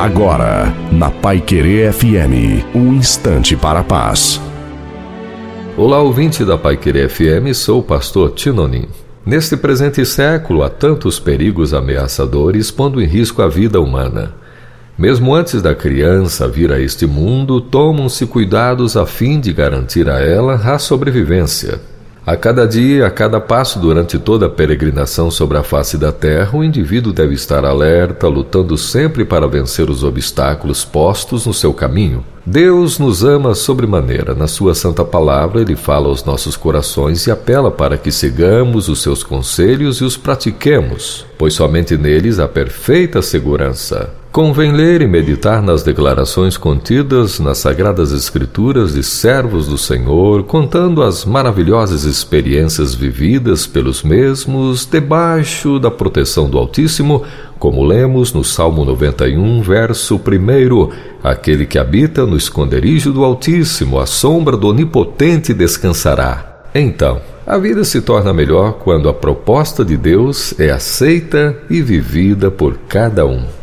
Agora, na Pai Querer FM, um instante para a paz. Olá, ouvinte da Pai Querer FM, sou o pastor Tinonim. Neste presente século, há tantos perigos ameaçadores pondo em risco a vida humana. Mesmo antes da criança vir a este mundo, tomam-se cuidados a fim de garantir a ela a sobrevivência. A cada dia, a cada passo durante toda a peregrinação sobre a face da terra, o indivíduo deve estar alerta, lutando sempre para vencer os obstáculos postos no seu caminho. Deus nos ama sobremaneira. Na Sua Santa Palavra, Ele fala aos nossos corações e apela para que sigamos os seus conselhos e os pratiquemos, pois somente neles há perfeita segurança. Convém ler e meditar nas declarações contidas nas Sagradas Escrituras de servos do Senhor, contando as maravilhosas experiências vividas pelos mesmos debaixo da proteção do Altíssimo, como lemos no Salmo 91, verso 1: Aquele que habita no esconderijo do Altíssimo, a sombra do Onipotente descansará. Então, a vida se torna melhor quando a proposta de Deus é aceita e vivida por cada um.